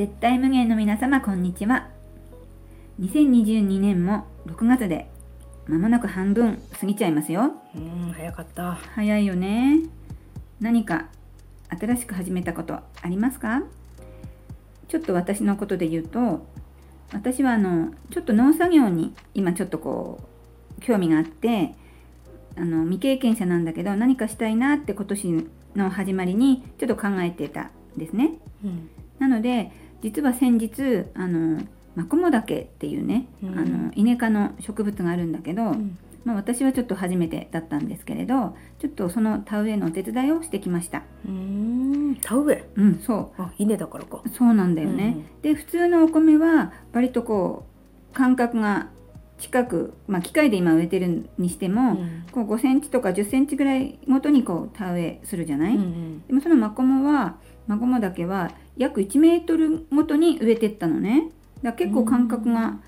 絶対無限の皆様こんにちは。2022年も6月でまもなく半分過ぎちゃいますよ。うん早かった。早いよね。何か新しく始めたことありますか？ちょっと私のことで言うと私はあのちょっと農作業に今ちょっとこう興味があってあの未経験者なんだけど何かしたいなって今年の始まりにちょっと考えてたんですね。うん。なので実は先日あのマコモダケっていうね、うん。あのイネ科の植物があるんだけど、うん。まあ、私はちょっと初めてだったんですけれどちょっとその田植えのお手伝いをしてきました。うん。田植え？うん、そあ稲だからか。うそうなんだよね。で普通のお米は割とこう間隔が近く、まあ、機械で今植えてるにしても、うん。こう5センチとか10センチぐらいごとにこう田植えするじゃない、うん。でもそのマコモはマコモだけは約1メートルごとに植えてったのね。だから結構間隔が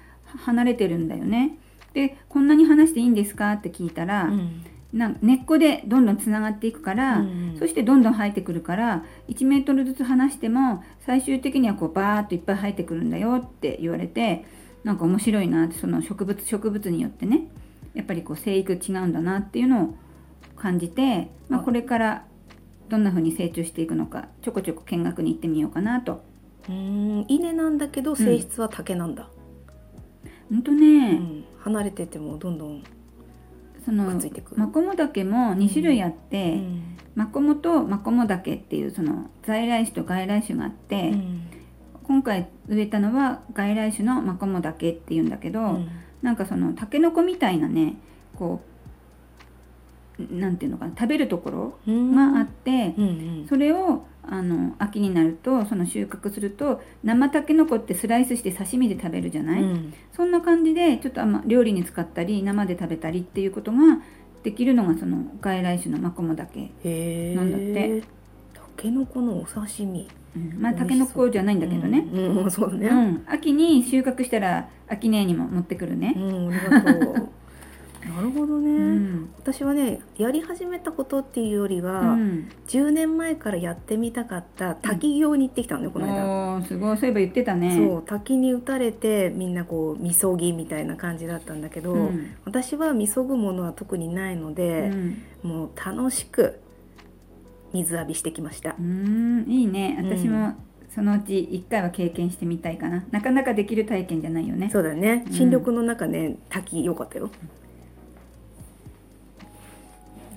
離れてるんだよね。でこんなに離していいんですかって聞いたら、うん。なん根っこでどんどんつながっていくから、うんそしてどんどん生えてくるから1メートルずつ離しても最終的にはこうバーッといっぱい生えてくるんだよって言われてなんか面白いなってその植物植物によってね。やっぱりこう生育違うんだなっていうのを感じて、まあ、あ。これからどんな風に成長していくのかちょこちょこ見学に行ってみようかなと。うん稲なんだけど性質は竹なんだ、ほんとうね、ん離れててもどんどんそのマコモダケも2種類あって、うん。マコモとマコモダケっていうその在来種と外来種があって、うん。今回植えたのは外来種のマコモダケっていうんだけど、うん。なんかそのタケノコみたいなねこうなんていうのかな食べるところがあって、うんうん。それをあの秋になるとその収穫すると生タケノコってスライスして刺身で食べるじゃない、うん。そんな感じでちょっとあんま料理に使ったり生で食べたりっていうことができるのがその外来種のマコモダケ、なんだって。タケノコのお刺身。うん。まあタケノコじゃないんだけどね、うん、うん。そうだうねん。秋に収穫したら秋姉にも持ってくるね、うん、ありがとうなるほどね、うん。私はねやり始めたことっていうよりは、うん。10年前からやってみたかった滝行に行ってきたのよ、この間、すごい。そういえば言ってたね。そう滝に打たれてみんなこうみそぎみたいな感じだったんだけど、うん。私はみそぐものは特にないのうで、ん。もう楽しく水浴びしてきました。う、んいいね。うん。私もそのうち一回は経験してみたいかな。なかなかできる体験じゃないよね。そうだね。うん。新緑の中ね滝良かったよ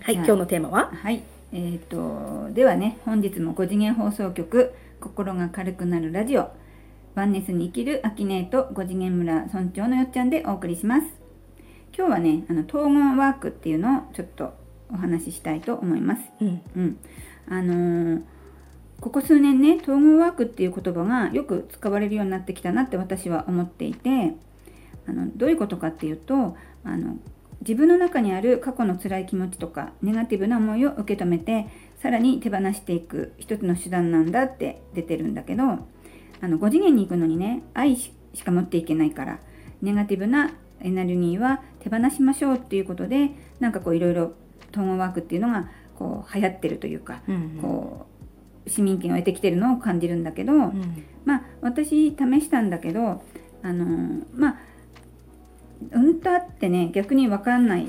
はい今日のテーマは？はい。えー、とではね本日も5次元放送局「心が軽くなるラジオ」ワンネスに生きるアキネーと5次元村村長のよっちゃんでお送りします。今日はねあの統合ワークっていうのをちょっとお話ししたいと思います。うん。うん、あのーここ数年ね統合ワークっていう言葉がよく使われるようになってきたなって私は思っていてあのどういうことかっていうとあの自分の中にある過去の辛い気持ちとかネガティブな思いを受け止めてさらに手放していく一つの手段なんだって出てるんだけどあの5次元に行くのにね愛ししか持っていけないからネガティブなエネルギーは手放しましょうっていうことでなんかこういろいろ統合ワークっていうのがこう流行ってるというかうんこう市民権を得てきてるのを感じるんだけど、うん。まあ私試したんだけどあのーまあうんたってね逆に分かんないっ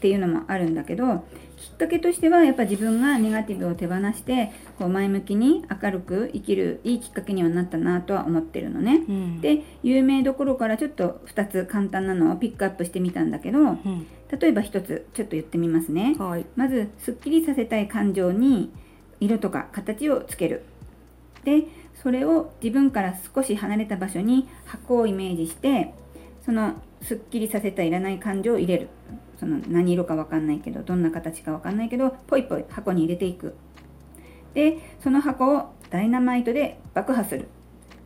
ていうのもあるんだけどきっかけとしてはやっぱ自分がネガティブを手放してこう前向きに明るく生きるいいきっかけにはなったなとは思ってるのね。うんで有名どころからちょっと2つ簡単なのをピックアップしてみたんだけどうん例えば1つちょっと言ってみますね。はいまずすっきりさせたい感情に色とか形をつけるでそれを自分から少し離れた場所に箱をイメージしてそのすっきりさせたいらない感情を入れる。その何色かわかんないけどどんな形かわかんないけどポイポイ箱に入れていく。でその箱をダイナマイトで爆破する。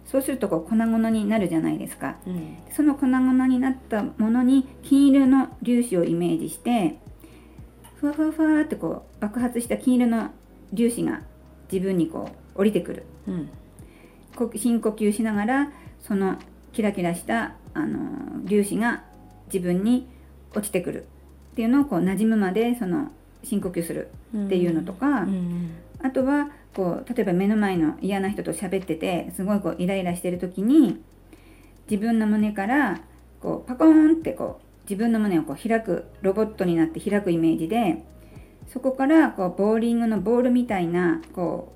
そうするとこう粉々になるじゃないですか。うん。その粉々になったものに金色の粒子をイメージしてふわふわふわってこう爆発した金色の粒子が自分にこう降りてくる。うん。こ深呼吸しながらそのキラキラしたあの粒子が自分に落ちてくる。っていうのをこう馴染むまでその深呼吸するっていうのとか、うん。あとはこう例えば目の前の嫌な人と喋っててすごいこうイライラしてる時に自分の胸からこうパコーンってこう自分の胸をこう開くロボットになって開くイメージでそこからこうボーリングのボールみたいなこ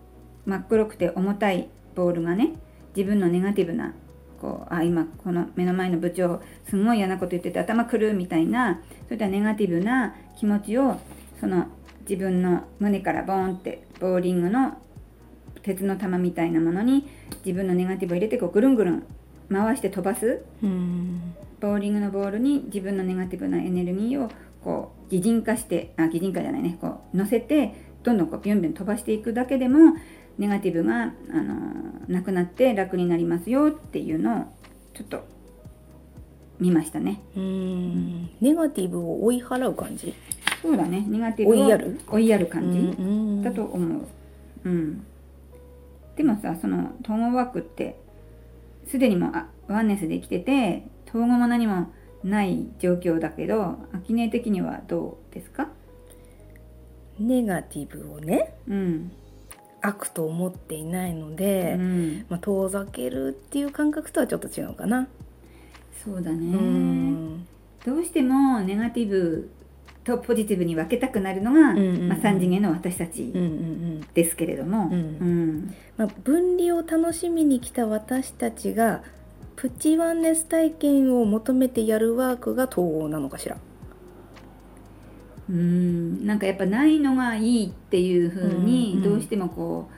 う真っ黒くて重たいボールがね自分のネガティブなこうあ今この目の前の部長すごい嫌なこと言ってて頭くるみたいなそういったネガティブな気持ちをその自分の胸からボーンってボーリングの鉄の玉みたいなものに自分のネガティブを入れてこうぐるんぐるん回して飛ばすうん。ボーリングのボールに自分のネガティブなエネルギーをこう擬人化してあ擬人化じゃないねこう乗せてどんどんこうビュンビュン飛ばしていくだけでもネガティブが、あのーなくなって楽になりますよっていうのをちょっと見ましたね。うんネガティブを追い払う感じ？そうだねネガティブを追いやる？追いやる感じ、うんだと思う。うん。でもさ、その統合ワークって、すでにもうあワンネスで生きてて、統合も何もない状況だけど、アキネ的にはどうですか？ネガティブをねうん。悪と思っていないのうで、ん、まあ、遠ざけるっていう感覚とはちょっと違うかな。そうだうね。ん。どうしてもネガティブとポジティブに分けたくなるのが、まあ、3次元の私たちですけれども、うん。うん。まあ、分離を楽しみに来た私たちがプチワンネス体験を求めてやるワークが統合なのかしら。うん。なんかやっぱないのがいいっていう風に、うん。うん。どうしてもこ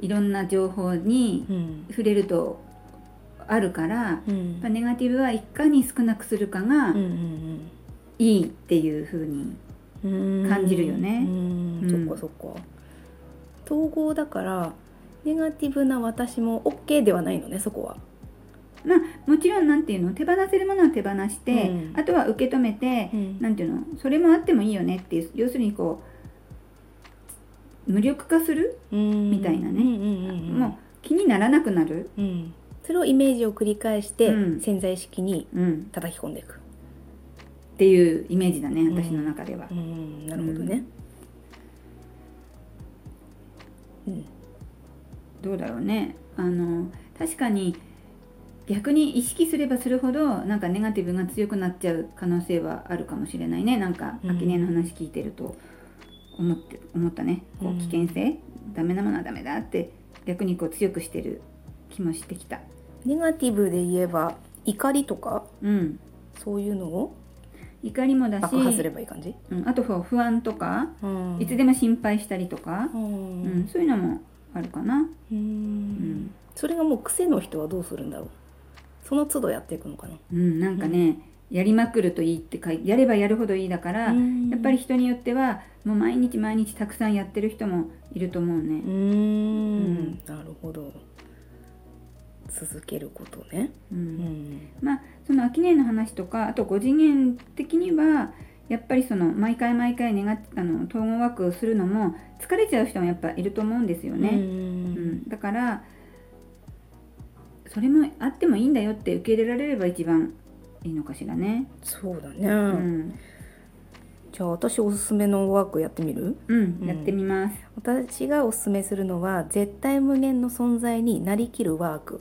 ういろんな情報にうん。触れるとあるから、やうん。っぱネガティブはいかに少なくするかがうんいいっていう風に、うんうん。感じるよね。そっかそっか。統合だからネガティブな私も OK ではないのねそこは。まあもちろんなんていうの手放せるものは手放して、うん。あとは受け止めて、うん。なんていうのそれもあってもいいよねっていう要するにこう無力化する、みみたいなね。うんうんうんうん、もう気にならなくなる、うん、それをイメージを繰り返して、うん。潜在意識にうん、叩き込んでいく。っていうイメージだね私の中では。うん、なるほどね。うん、どうだろうね。あの確かに逆に意識すればするほどなんかネガティブが強くなっちゃう可能性はあるかもしれないね。なんかうん。秋音の話聞いてると思って思ったね。こううん。危険性、ダメなものはダメだって逆にこう強くしてる気もしてきた。ネガティブで言えば怒りとか？うん。そういうのを？怒りもだし、爆破すればいい感じ？うん、あと不安とか、うん。いつでも心配したりとか、ううん。んそういうのもあるかな。うん。ん。それがもう癖の人はどうするんだろう？その都度やっていくのかな。うん、なんかね、やりまくるといいって書いやればやるほどいいだから、うんやっぱり人によってはもう毎日毎日たくさんやってる人もいると思うねう。ん、なるほど。続けることね。ううんん。まあその秋音の話とかあと5次元的にはやっぱりその毎回毎回ネガあの統合ワークをするのも疲れちゃう人もやっぱいると思うんですようね。うんん。だからそれもあってもいいんだよって受け入れられれば一番いいのかしらね。そうだね。うん、じゃあ私おすすめのワークやってみる？うん、うんやってみます。私がおすすめするのは絶対無限の存在になりきるワーク、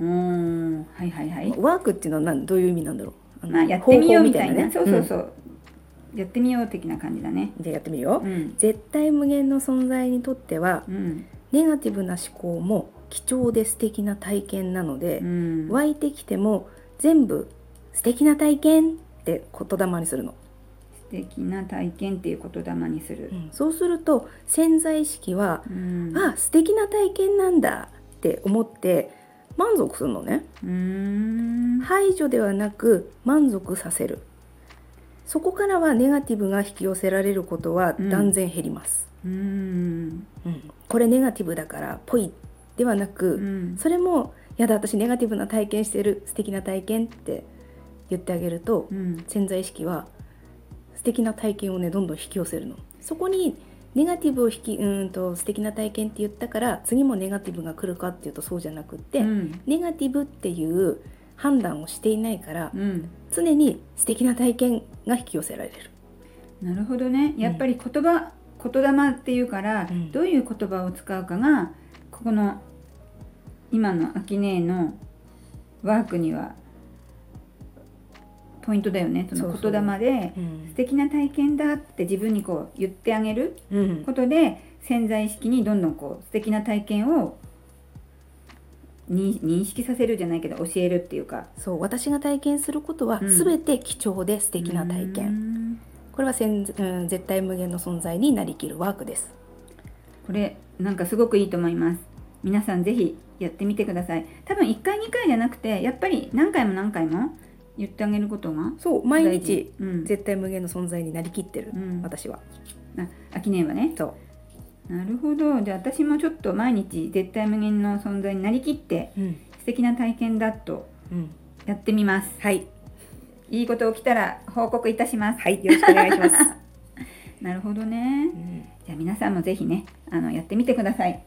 おーはいはいはい。ワークっていうのは何？どういう意味なんだろう？まあ、やってみようみたいなそうそううそう、やってみよう的な感じだね。んじゃあやってみるよ、うん。絶対無限の存在にとってはうん。ネガティブな思考も貴重で素敵な体験なのでう、ん。湧いてきても全部素敵な体験って言霊にするの、素敵な体験っていう言霊にする。うん。そうすると潜在意識は、うん。あ素敵な体験なんだって思って満足するのね。うーん。排除ではなく満足させる。そこからはネガティブが引き寄せられることは断然減ります、うん。うん。これネガティブだからぽいではなく、うん。それもやだ私ネガティブな体験してる素敵な体験って言ってあげると、うん。潜在意識は素敵な体験をねどんどん引き寄せるの。そこにネガティブを引きうーんと素敵な体験って言ったから次もネガティブが来るかっていうとそうじゃなくって、うん。ネガティブっていう判断をしていないから、うん。常に素敵な体験が引き寄せられる。なるほどね。やっぱり言葉、言霊っていうから、うん。どういう言葉を使うかがここの今のアキネーのワークにはポイントだよねその言霊でうん。素敵な体験だって自分にこう言ってあげるうん。ことで潜在意識にどんどんこう素敵な体験をに認識させるじゃないけど教えるっていうか。そう私が体験することはうん。全て貴重で素敵な体う験ん。これは潜うん絶対無限の存在になりきるワークです。これなんかすごくいいと思います。皆さんぜひやってみてください。多分1回2回じゃなくてやっぱり何回も何回も言ってあげることがそう毎日うん、絶対無限の存在になりきってる、うん。私は。あ秋音はね。そう。なるほど。じゃあ私もちょっと毎日絶対無限の存在になりきってうん、素敵な体験だとうん、やってみます。はい。いいこと起きたら報告いたします。はいよろしくお願いします、なるほどね。うん。じゃあ皆さんもぜひねあのやってみてください。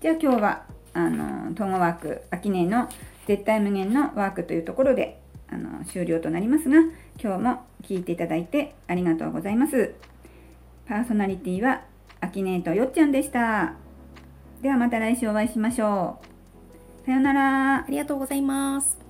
じゃあ今日はあの統合ワーク秋音の絶対無限のワークというところであの終了となりますが今日も聞いていただいてありがとうございます。パーソナリティは秋音とよっちゃんでした。ではまた来週お会いしましょう。さようなら。ありがとうございます。